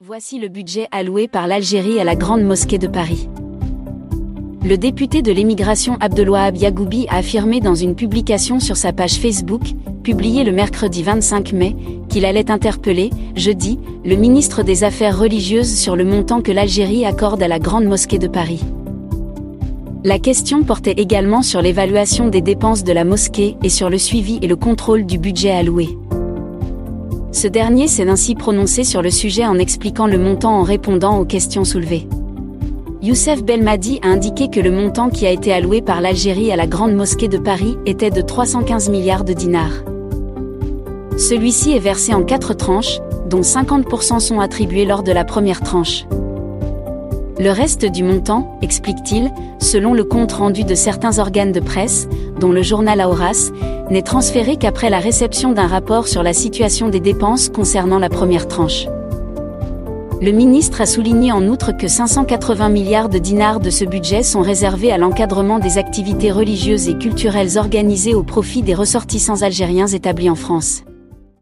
Voici le budget alloué par l'Algérie à la Grande Mosquée de Paris. Le député de l'émigration Abdelouahab Yagoubi a affirmé dans une publication sur sa page Facebook, publiée le mercredi 25 mai, qu'il allait interpeller, jeudi, le ministre des Affaires religieuses sur le montant que l'Algérie accorde à la Grande Mosquée de Paris. La question portait également sur l'évaluation des dépenses de la mosquée et sur le suivi et le contrôle du budget alloué. Ce dernier s'est ainsi prononcé sur le sujet en expliquant le montant en répondant aux questions soulevées. Youssef Belmadi a indiqué que le montant qui a été alloué par l'Algérie à la Grande Mosquée de Paris était de 315 milliards de dinars. Celui-ci est versé en quatre tranches, dont 50% sont attribués lors de la première tranche. Le reste du montant, explique-t-il, selon le compte rendu de certains organes de presse, dont le journal Aoras, n'est transféré qu'après la réception d'un rapport sur la situation des dépenses concernant la première tranche. Le ministre a souligné en outre que 580 milliards de dinars de ce budget sont réservés à l'encadrement des activités religieuses et culturelles organisées au profit des ressortissants algériens établis en France.